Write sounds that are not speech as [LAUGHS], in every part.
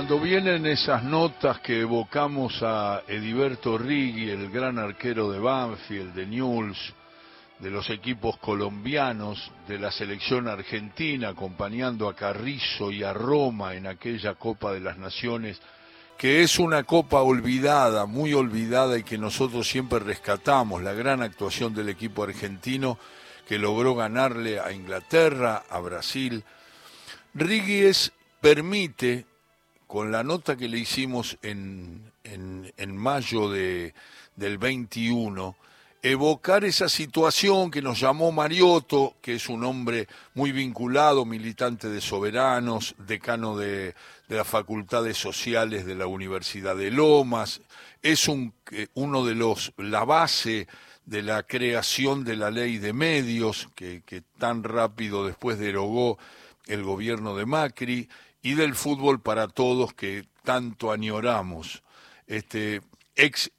Cuando vienen esas notas que evocamos a Ediberto Riggi, el gran arquero de Banfield, de Newell's, de los equipos colombianos, de la selección argentina, acompañando a Carrizo y a Roma en aquella Copa de las Naciones, que es una copa olvidada, muy olvidada y que nosotros siempre rescatamos, la gran actuación del equipo argentino que logró ganarle a Inglaterra, a Brasil. Riggi permite con la nota que le hicimos en, en, mayo de, del 21, evocar esa situación que nos llamó Mariotto, que es un hombre muy vinculado, militante de soberanos, decano de, de las facultades sociales de la Universidad de Lomas, es un, eh, uno de los, la base de la creación de la ley de medios, que tan rápido después derogó el gobierno de Macri, y del fútbol para todos que tanto añoramos. Este ex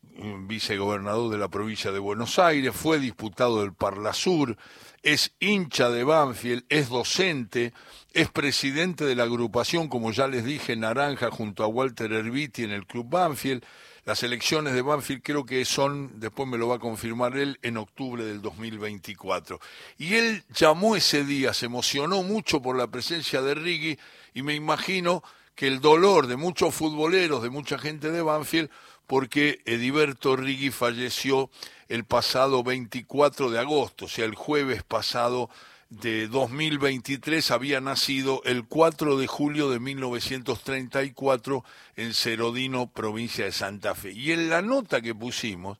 vicegobernador de la provincia de Buenos Aires, fue diputado del Parlasur, es hincha de Banfield, es docente, es presidente de la agrupación, como ya les dije, Naranja, junto a Walter Herbiti en el Club Banfield. Las elecciones de Banfield creo que son, después me lo va a confirmar él, en octubre del 2024. Y él llamó ese día, se emocionó mucho por la presencia de Riggi y me imagino que el dolor de muchos futboleros, de mucha gente de Banfield, porque Ediberto Riggi falleció el pasado 24 de agosto, o sea, el jueves pasado de 2023 había nacido el 4 de julio de 1934 en Cerodino, provincia de Santa Fe. Y en la nota que pusimos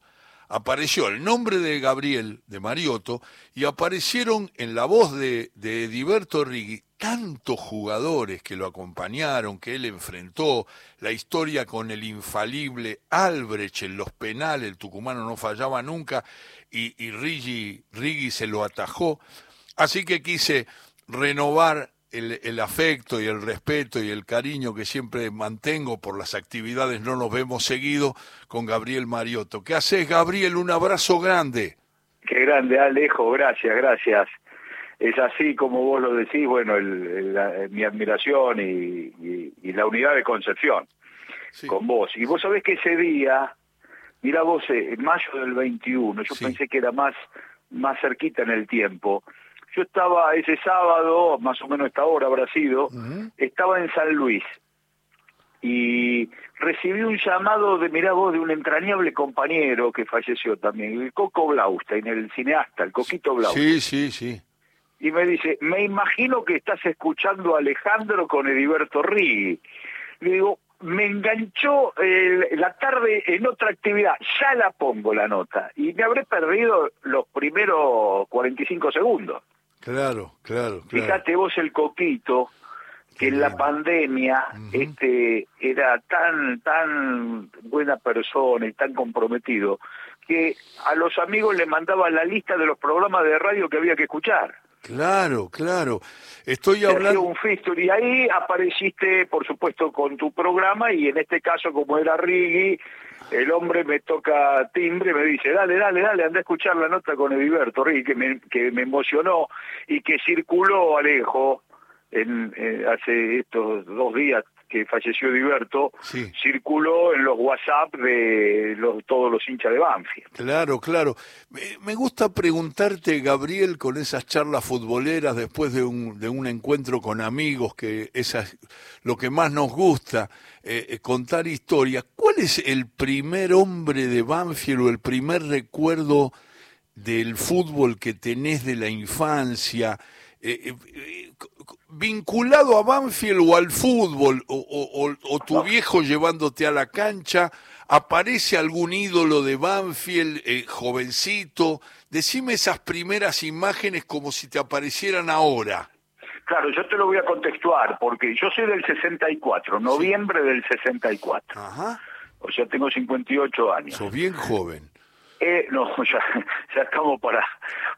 apareció el nombre de Gabriel de Mariotto y aparecieron en la voz de, de Ediberto Riggi tantos jugadores que lo acompañaron, que él enfrentó, la historia con el infalible Albrecht en los penales, el tucumano no fallaba nunca y, y Riggi, se lo atajó. Así que quise renovar el, el, afecto y el respeto y el cariño que siempre mantengo por las actividades, no nos vemos seguido, con Gabriel Mariotto. ¿Qué haces, Gabriel? Un abrazo grande. Qué grande, Alejo, gracias, gracias es así como vos lo decís, bueno, mi admiración y, la unidad de concepción con vos. Y vos sabés que ese día, mira vos, eh, en mayo del 21, yo pensé que era más, más cerquita en el tiempo. Yo estaba ese sábado, más o menos esta hora habrá sido, estaba en San Luis y recibí un llamado de, mirá vos, de un entrañable compañero que falleció también, el Coco Blaustein, el cineasta, el Coquito Blaustein. Sí, sí, sí y me dice, me imagino que estás escuchando a Alejandro con Ediberto Riggi. Le digo, me enganchó la tarde en otra actividad, ya la pongo la nota, y me habré perdido los primeros 45 segundos. Claro, claro, claro. Fíjate vos el coquito, que en la pandemia este era tan tan buena persona y tan comprometido que a los amigos le mandaba la lista de los programas de radio que había que escuchar. Claro, claro. Estoy hablando. un y ahí apareciste, por supuesto, con tu programa y en este caso, como era Riggi, el hombre me toca timbre, me dice, dale, dale, dale, anda a escuchar la nota con Ediberto Riggi, que me, que me emocionó y que circuló, Alejo, en, eh, hace estos dos días que falleció Diverto, circuló en los WhatsApp de los, todos los hinchas de Banfield. Claro, claro. Me, gusta preguntarte, Gabriel, con esas charlas futboleras después de un, de un encuentro con amigos, que es lo que más nos gusta, eh, eh, contar historias. ¿Cuál es el primer hombre de Banfield o el primer recuerdo del fútbol que tenés de la infancia? Eh, vinculado a Banfield o al fútbol, o, tu viejo llevándote a la cancha, aparece algún ídolo de Banfield, eh, jovencito, decime esas primeras imágenes como si te aparecieran ahora. Claro, yo te lo voy a contextuar, porque yo soy del 64, noviembre del 64. Ajá. O sea, tengo 58 años. Sos bien joven. Eh, no, [LAUGHS] ya, ya estamos para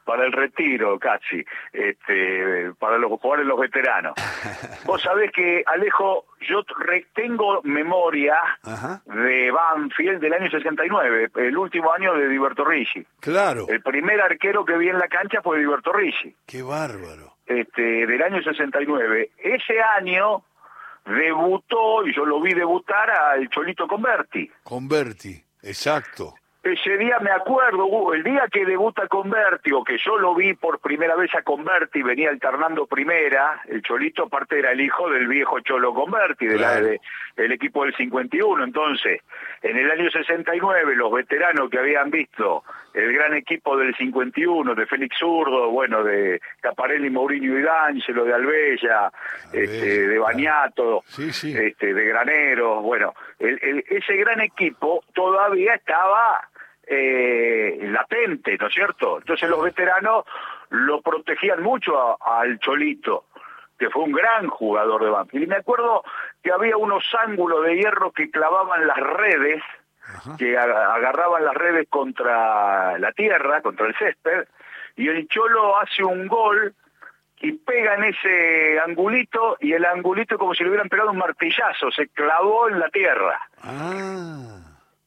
para el retiro casi, este, para los jugadores los veteranos. [LAUGHS] Vos sabés que, Alejo, yo tengo memoria de Banfield del año 69, el último año de Diverto Ricci. Claro. El primer arquero que vi en la cancha fue Diverto Ricci. Qué bárbaro. Este, del año 69. Ese año debutó, y yo lo vi debutar al Cholito Converti. Converti, exacto. Ese día me acuerdo, el día que debuta Converti, o que yo lo vi por primera vez a Converti, venía alternando primera, el Cholito aparte era el hijo del viejo Cholo Converti, de la, de, del equipo del 51, entonces, en el año 69, los veteranos que habían visto el gran equipo del 51, de Félix Zurdo, bueno, de Caparelli, Mourinho y D'Angelo, de Albella, este, de Bañato, Este, de Granero, bueno, el, ese gran equipo todavía estaba eh, latente, ¿no es cierto? Entonces los veteranos lo protegían mucho al Cholito, que fue un gran jugador de Banfield. Y me acuerdo que había unos ángulos de hierro que clavaban las redes, que agarraban las redes contra la tierra, contra el césped, y el Cholo hace un gol y pega en ese angulito y el angulito como si le hubieran pegado un martillazo, se clavó en la tierra. Ah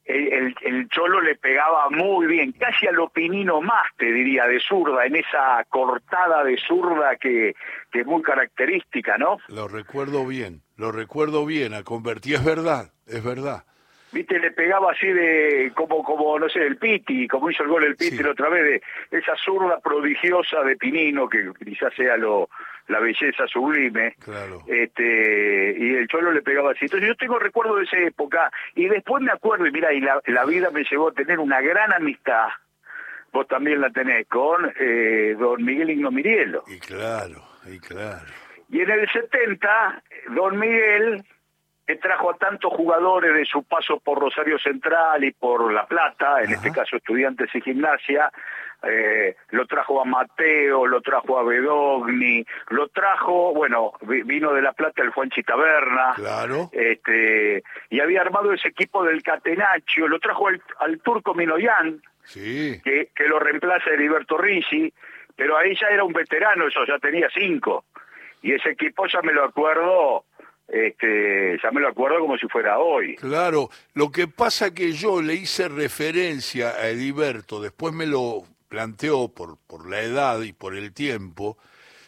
el, Cholo le pegaba muy bien, casi a lo pinino más, te diría, de zurda, en esa cortada de zurda que, que es muy característica, ¿no? Lo recuerdo bien, lo recuerdo bien, a convertir, es verdad, es verdad. Viste, le pegaba así de, como, como no sé, el Piti, como hizo el gol el Piti la otra vez, de esa zurda prodigiosa de Pinino, que quizás sea lo, la belleza sublime. Claro. Este, y el Cholo le pegaba así. Entonces yo tengo recuerdo de esa época y después me acuerdo, y mira, y la, la vida me llevó a tener una gran amistad, vos también la tenés, con eh, don Miguel Igno Mirielo. Y claro, y claro. Y en el 70, don Miguel que trajo a tantos jugadores de su paso por Rosario Central y por La Plata, en este caso estudiantes y gimnasia, eh, lo trajo a Mateo, lo trajo a Bedogni, lo trajo, bueno, vino de La Plata el Juan Chitaberna, claro. este, y había armado ese equipo del Catenaccio, lo trajo al, turco Minoyan, sí. que, que lo reemplaza Heriberto Ricci, pero ahí ya era un veterano, eso ya tenía cinco, y ese equipo ya me lo acuerdo este, ya me lo acuerdo como si fuera hoy. Claro, lo que pasa que yo le hice referencia a Ediberto, después me lo planteó por, por la edad y por el tiempo,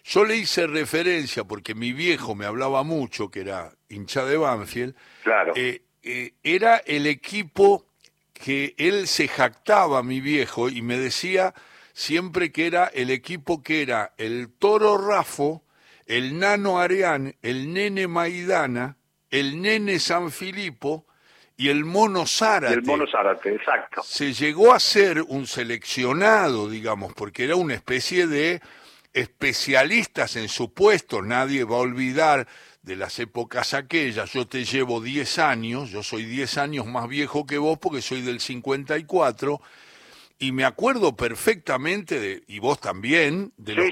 yo le hice referencia porque mi viejo me hablaba mucho, que era hincha de Banfield, claro. Eh, eh, era el equipo que él se jactaba, mi viejo, y me decía siempre que era el equipo que era el Toro Rafo, el nano Areán, el nene Maidana, el nene San Filipo y el mono Zárate. El mono Zárate, exacto. Se llegó a ser un seleccionado, digamos, porque era una especie de especialistas en su puesto. Nadie va a olvidar de las épocas aquellas. Yo te llevo 10 años, yo soy 10 años más viejo que vos porque soy del 54 y me acuerdo perfectamente, de, y vos también, de, los,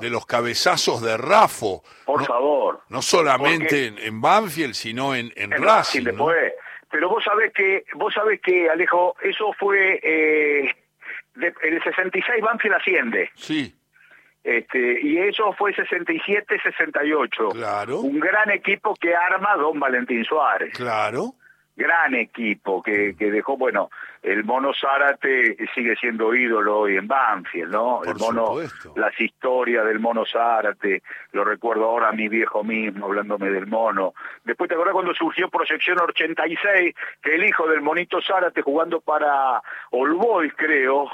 de los cabezazos de Rafo. Por favor. No solamente en, Banfield, sino en, en, Racing. después. Pero vos sabés que, vos sabés que, Alejo, eso fue, eh, en el 66 Banfield asciende. Sí. Este, y eso fue 67-68. Claro. Un gran equipo que arma Don Valentín Suárez. Claro gran equipo que, que dejó, bueno, el mono Zárate sigue siendo ídolo hoy en Banfield, ¿no? el mono, las historias del mono Zárate, lo recuerdo ahora a mi viejo mismo hablándome del mono. Después te acuerdas cuando surgió Proyección 86, que el hijo del monito Zárate jugando para All Boys, creo,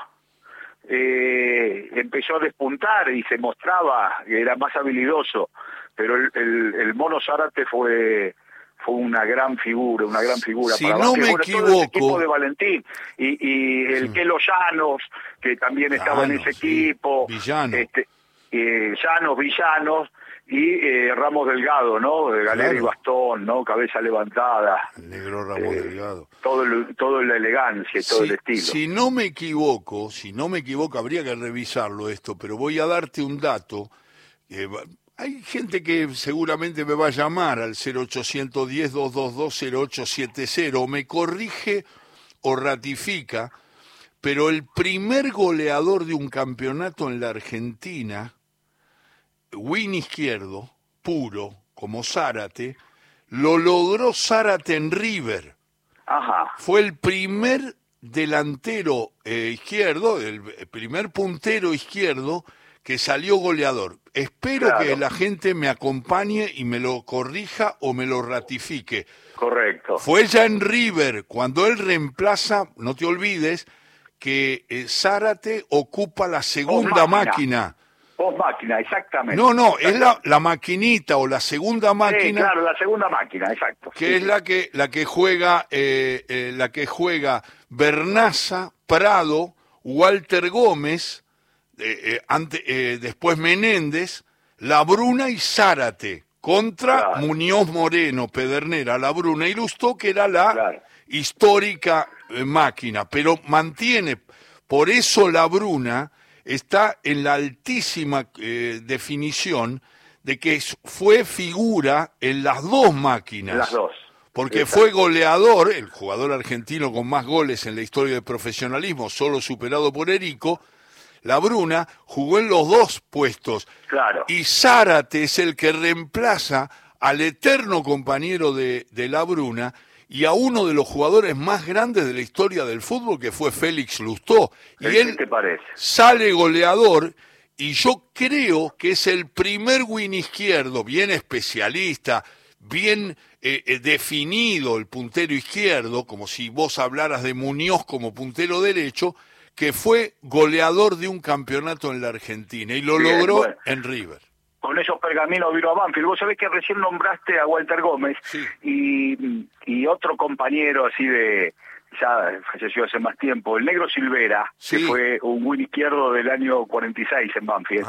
eh, empezó a despuntar y se mostraba que era más habilidoso, pero el, el, el mono Zárate fue fue una gran figura, una gran figura. Si no me equivoco. el equipo de Valentín y, y el Kelo Llanos, que también estaba en ese equipo. Villano. Este, eh, Llanos, Villanos y eh, Ramos Delgado, ¿no? De galera y bastón, ¿no? Cabeza levantada. El negro Ramos eh, Delgado. Todo, todo la elegancia y todo el estilo. Si no me equivoco, si no me equivoco, habría que revisarlo esto, pero voy a darte un dato. Hay gente que seguramente me va a llamar al 0810-222-0870, o me corrige o ratifica, pero el primer goleador de un campeonato en la Argentina, win izquierdo, puro, como Zárate, lo logró Zárate en River. Fue el primer delantero eh, izquierdo, el primer puntero izquierdo que salió goleador. Espero que la gente me acompañe y me lo corrija o me lo ratifique. Correcto. Fue ya en River, cuando él reemplaza, no te olvides, que eh, Zárate ocupa la segunda máquina. Post máquina, exactamente. No, no, es la, la, maquinita o la segunda máquina. Sí, claro, la segunda máquina, exacto. Que es la que la que juega eh, eh, la que juega Bernaza, Prado, Walter Gómez, después Menéndez, La Bruna y Zárate contra Muñoz Moreno, Pedernera, La Bruna y Lustó, que era la histórica eh, máquina, pero mantiene, por eso La Bruna está en la altísima eh, definición de que fue figura en las dos máquinas. Las dos. Porque fue goleador, el jugador argentino con más goles en la historia del profesionalismo, solo superado por Erico, la Bruna jugó en los dos puestos. Claro. Y Zárate es el que reemplaza al eterno compañero de, de La Bruna y a uno de los jugadores más grandes de la historia del fútbol, que fue Félix Lustó. Y él te parece? sale goleador y yo creo que es el primer win izquierdo, bien especialista, bien eh, eh, definido el puntero izquierdo, como si vos hablaras de Muñoz como puntero derecho, que fue goleador de un campeonato en la Argentina y lo logró en River. Con esos pergaminos vino a Banfield. Vos sabés que recién nombraste a Walter Gómez y, y otro compañero así de, ya falleció hace más tiempo, el negro Silvera, que fue un win izquierdo del año 46 en Banfield,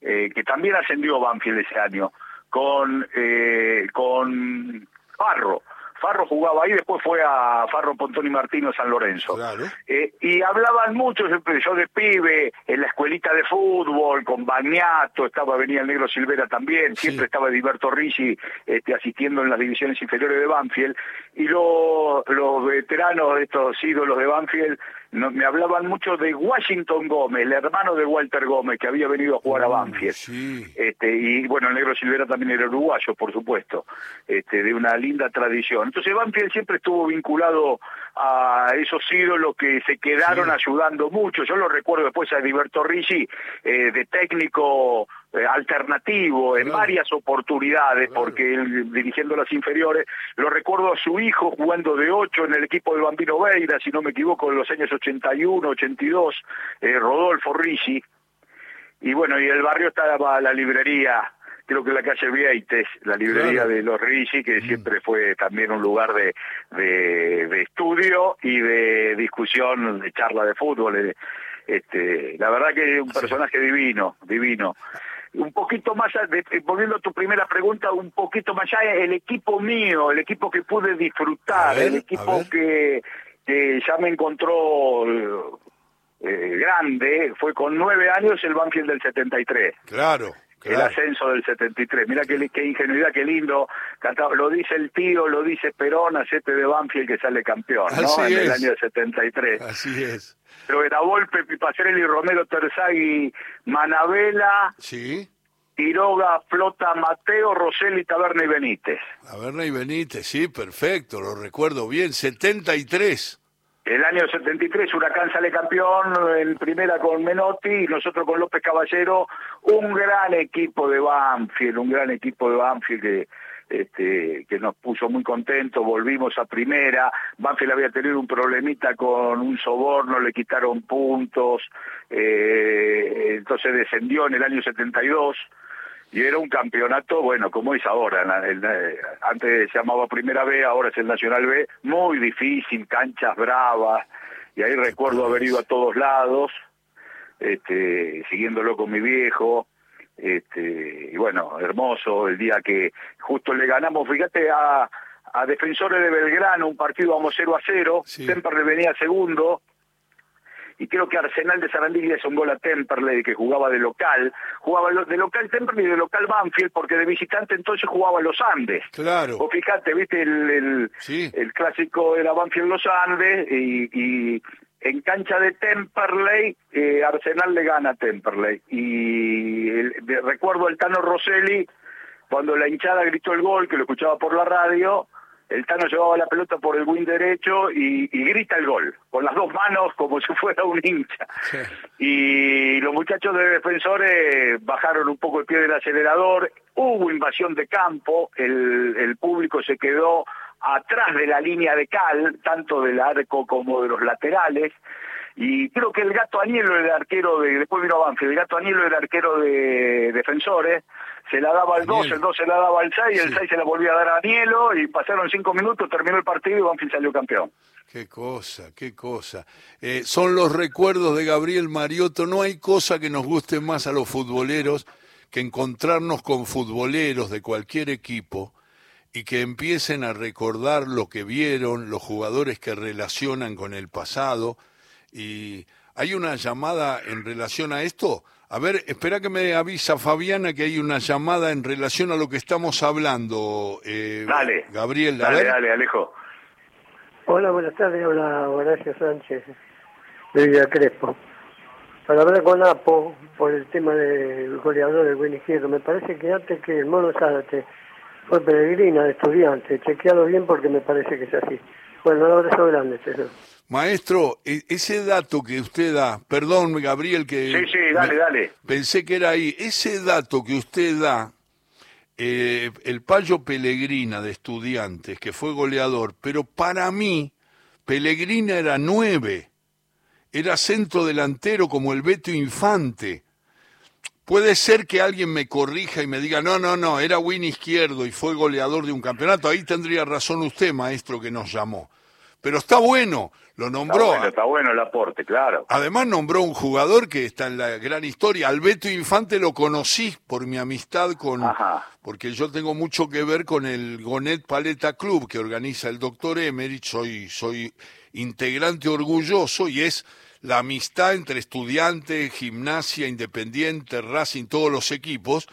eh, que también ascendió Banfield ese año, con, eh, con Parro. Farro jugaba ahí, después fue a Farro Pontoni Martino San Lorenzo. Eh, y hablaban mucho, yo de pibe, en la escuelita de fútbol, con Bagnato, estaba, venía el negro Silvera también, siempre estaba Ediberto Ricci este, asistiendo en las divisiones inferiores de Banfield, y los veteranos, de estos ídolos de Banfield, me hablaban mucho de Washington Gómez, el hermano de Walter Gómez, que había venido a jugar a Banfield. Este, y bueno, el negro Silvera también era uruguayo, por supuesto, este, de una linda tradición. Entonces Banfield siempre estuvo vinculado a esos ídolos que se quedaron ayudando mucho. Yo lo recuerdo después a Heriberto Ricci, eh, de técnico eh, alternativo en varias oportunidades, porque él, dirigiendo las inferiores, lo recuerdo a su hijo jugando de ocho en el equipo del Bambino Veira, si no me equivoco, en los años 81, 82, eh, Rodolfo Ricci. Y bueno, y el barrio estaba la librería creo que la calle Vieites, la librería de los Ricci, que mm. siempre fue también un lugar de, de, estudio y de discusión, de charla de fútbol. Este, la verdad que es un personaje divino, divino un poquito más, volviendo a tu primera pregunta, un poquito más allá, el equipo mío, el equipo que pude disfrutar, el equipo que, que ya me encontró eh, grande, fue con nueve años el Banfield del 73. Claro. El ascenso del 73. Mira qué, qué ingenuidad, qué lindo. Lo dice el tío, lo dice Perón, siete de Banfield que sale campeón, ¿no? en el año 73. Así es. Pero era Volpe, Pipacerelli, Romero Terzagui, Manabela. Sí. Quiroga, Flota, Mateo, Roseli, Taberna y Benítez. Taberna y Benítez, sí, perfecto, lo recuerdo bien. 73. El año 73 Huracán sale campeón en primera con Menotti y nosotros con López Caballero, un gran equipo de Banfield, un gran equipo de Banfield que este, que nos puso muy contentos, volvimos a primera, Banfield había tenido un problemita con un soborno, le quitaron puntos, eh, entonces descendió en el año 72, y era un campeonato, bueno, como es ahora, antes se llamaba Primera B, ahora es el Nacional B, muy difícil, canchas bravas, y ahí recuerdo haber ido a todos lados, este, siguiéndolo con mi viejo, este, y bueno, hermoso el día que justo le ganamos, fíjate, a, a Defensores de Belgrano, un partido vamos 0 a 0, siempre le venía segundo, y creo que Arsenal de Sarandí le hizo un gol a Temperley que jugaba de local, jugaba de local Temperley y de local Banfield porque de visitante entonces jugaba los Andes. Claro. O fíjate, viste el, el, clásico era Banfield los Andes y, en cancha de Temperley, eh, Arsenal le gana a Temperley. Y recuerdo el Tano Rosselli, cuando la hinchada gritó el gol, que lo escuchaba por la radio, el Tano llevaba la pelota por el wing derecho y, grita el gol, con las dos manos como [LAUGHS] si fuera un hincha. Y los muchachos de defensores bajaron un poco el pie del acelerador, hubo invasión de campo, el, el público se quedó atrás de la línea de cal, tanto del arco como de los laterales, y creo que el gato Anielo, el arquero de, después vino Banfield, el gato Anielo, el arquero de defensores, se la daba al 2, el 2 se la daba al 6, el 6 se la volvía a dar a Anielo, y pasaron 5 minutos, terminó el partido y Banfield salió campeón. Qué cosa, qué cosa. Eh, son los recuerdos de Gabriel Mariotto. No hay cosa que nos guste más a los futboleros que encontrarnos con futboleros de cualquier equipo y que empiecen a recordar lo que vieron, los jugadores que relacionan con el pasado. Y hay una llamada en relación a esto. A ver, espera que me avisa Fabiana que hay una llamada en relación a lo que estamos hablando. Eh, dale. Gabriel, dale, dale, Alejo. Hola, buenas tardes. Hola, Horacio Sánchez de Villa Crespo. Para hablar con Apo por el tema del goleador del buen izquierdo, me parece que antes que el Mono Zárate fue peregrina de estudiante. Chequealo bien porque me parece que es así. Bueno, un abrazo grande, señor. Maestro, e, ese dato que usted da, perdón, Gabriel, que... Sí, sí, dale, dale. Pensé que era ahí. Ese dato que usted da, eh, el Payo Pellegrina de estudiantes, que fue goleador, pero para mí, Pellegrina era nueve. Era centro delantero como el Beto Infante. Puede ser que alguien me corrija y me diga, no, no, no, era win izquierdo y fue goleador de un campeonato. Ahí tendría razón usted, maestro, que nos llamó. Pero está bueno, lo nombró. Está bueno, el aporte, claro. Además nombró un jugador que está en la gran historia. Alberto Infante lo conocí por mi amistad con... Porque yo tengo mucho que ver con el Gonet Paleta Club que organiza el doctor Emerich. Soy, soy integrante orgulloso y es la amistad entre estudiantes, gimnasia, independiente, Racing, todos los equipos,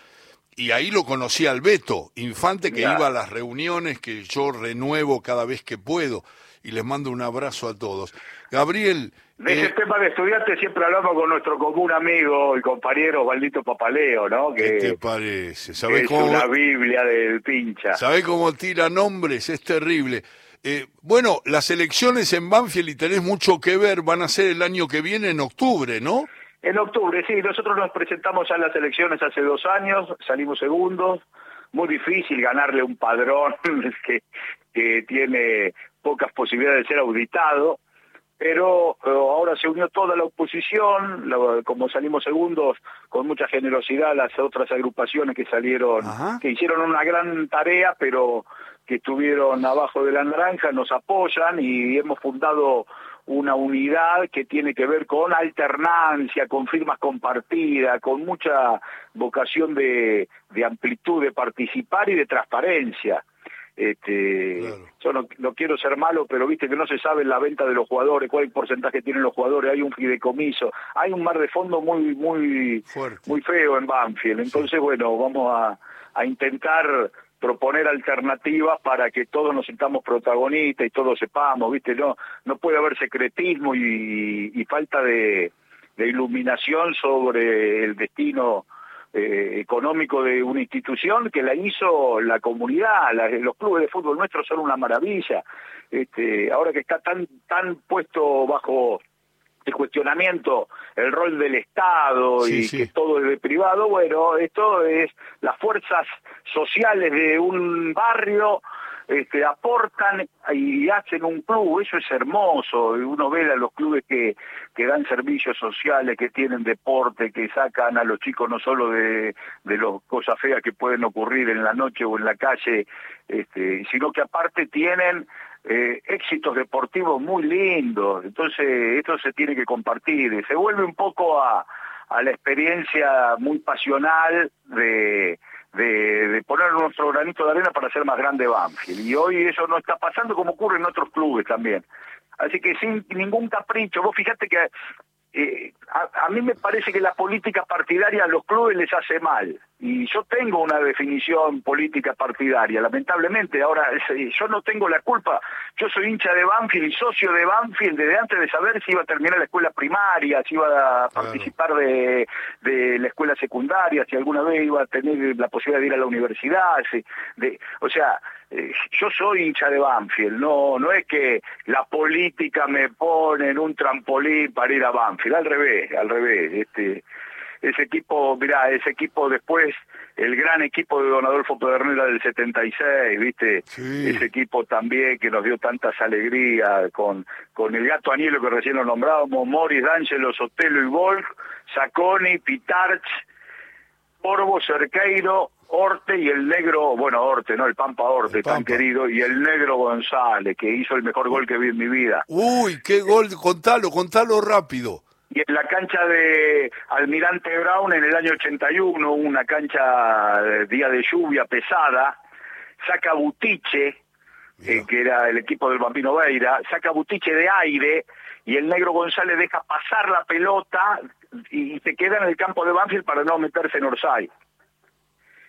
y ahí lo conocí al Beto, infante que iba a las reuniones que yo renuevo cada vez que puedo, y les mando un abrazo a todos. Gabriel... De ese eh, tema de estudiantes siempre hablamos con nuestro común amigo y compañero Valdito Papaleo, ¿no? Que, ¿Qué te parece? ¿Sabés es cómo... una Biblia del pincha. ¿Sabés cómo tira nombres? Es terrible. Eh, bueno, las elecciones en Banfield, y tenés mucho que ver, van a ser el año que viene, en octubre, ¿no? En octubre, sí. Nosotros nos presentamos a las elecciones hace dos años, salimos segundos. Muy difícil ganarle un padrón [LAUGHS] que, que tiene pocas posibilidades de ser auditado pero eh, ahora se unió toda la oposición, como salimos segundos, con mucha generosidad las otras agrupaciones que salieron, que hicieron una gran tarea, pero que estuvieron abajo de la naranja, nos apoyan y hemos fundado una unidad que tiene que ver con alternancia, con firmas compartidas, con mucha vocación de amplitud de participar y de transparencia. Este, Yo no, no, quiero ser malo, pero viste que no se sabe la venta de los jugadores, cuál porcentaje tienen los jugadores, hay un fideicomiso, hay un mar de fondo muy muy muy feo en Banfield. Entonces, bueno, vamos a, a intentar proponer alternativas para que todos nos sintamos protagonistas y todos sepamos, ¿viste? No no puede haber secretismo y, y falta de, de iluminación sobre el destino eh, económico de una institución que la hizo la comunidad, los clubes de fútbol nuestros son una maravilla. Este, ahora que está tan tan puesto bajo el cuestionamiento el rol del Estado y que todo es de privado, bueno, esto es las fuerzas sociales de un barrio este, aportan y hacen un club, eso es hermoso, uno ve a los clubes que, que dan servicios sociales, que tienen deporte, que sacan a los chicos no solo de, de las cosas feas que pueden ocurrir en la noche o en la calle, este, sino que aparte tienen eh, éxitos deportivos muy lindos, entonces esto se tiene que compartir, se vuelve un poco a, a la experiencia muy pasional de de, poner nuestro granito de arena para hacer más grande Banfield. Y hoy eso no está pasando como ocurre en otros clubes también. Así que sin ningún capricho, vos fíjate que eh, a, a, mí me parece que la política partidaria a los clubes les hace mal. Y yo tengo una definición política partidaria, lamentablemente. Ahora, yo no tengo la culpa. Yo soy hincha de Banfield y socio de Banfield desde antes de saber si iba a terminar la escuela primaria, si iba a participar de, de la escuela secundaria, si alguna vez iba a tener la posibilidad de ir a la universidad. de, o sea, eh, yo soy hincha de Banfield, no, no es que la política me pone en un trampolín para ir a Banfield, al revés, al revés, este, ese equipo, mirá, ese equipo después, el gran equipo de Don Adolfo Pedernera del 76, ¿viste? Ese equipo también que nos dio tantas alegrías, con, con el gato Anielo que recién lo nombrábamos, Morris, D'Angelo, Sotelo y Wolf, Saconi, Pitarch, Porvo, Cerqueiro, Orte y el negro, bueno, Orte, ¿no? El Pampa Orte, tan querido, y el negro González, que hizo el mejor gol que vi en mi vida. Uy, qué gol, contalo, contalo rápido. Y en la cancha de Almirante Brown en el año 81, una cancha de día de lluvia pesada, saca Butiche, eh, que era el equipo del Bambino Veira, saca Butiche de aire y el negro González deja pasar la pelota y se queda en el campo de Banfield para no meterse en Orsay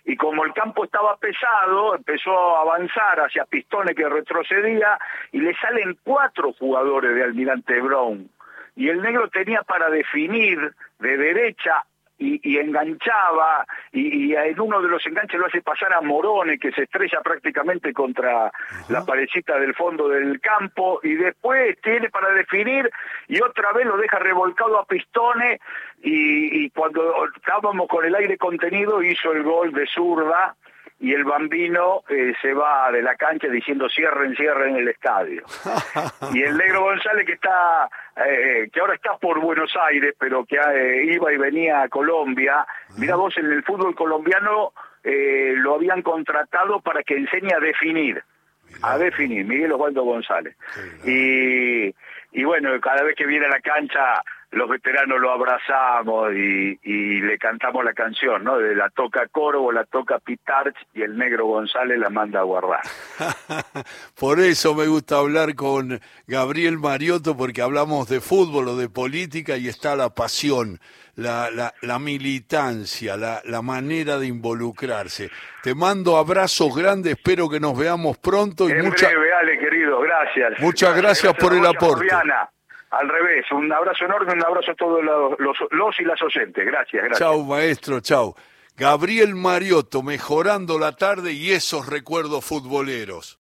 y como el campo estaba pesado, empezó a avanzar hacia Pistone que retrocedía y le salen cuatro jugadores de Almirante Brown. Y el negro tenía para definir de derecha y, enganchaba, y, en uno de los enganches lo hace pasar a Morone, que se estrella prácticamente contra la parecita del fondo del campo, y después tiene para definir, y otra vez lo deja revolcado a Pistone, y, y cuando estábamos con el aire contenido hizo el gol de zurda, y el bambino eh, se va de la cancha diciendo cierren, cierren el estadio. [LAUGHS] y el negro González que está, eh, que ahora está por Buenos Aires, pero que eh, iba y venía a Colombia, mira vos, en el fútbol colombiano lo habían contratado para que enseñe a definir. A definir, Miguel Osvaldo González. Y, y bueno, cada vez que viene a la cancha los veteranos lo abrazamos y, le cantamos la canción, ¿no? De la toca Corvo, la toca Pitarch y el negro González la manda a guardar. [LAUGHS] Por eso me gusta hablar con Gabriel Mariotto, porque hablamos de fútbol o de política y está la pasión, la, la, la militancia, la, la manera de involucrarse. Te mando abrazos grandes, espero que nos veamos pronto. Y en breve, Ale, querido, gracias. Muchas gracias, por el aporte. Al revés, un abrazo enorme, un abrazo a todos los, los, y las oyentes. Gracias, gracias. Chau, maestro, chau. Gabriel Mariotto, mejorando la tarde y esos recuerdos futboleros.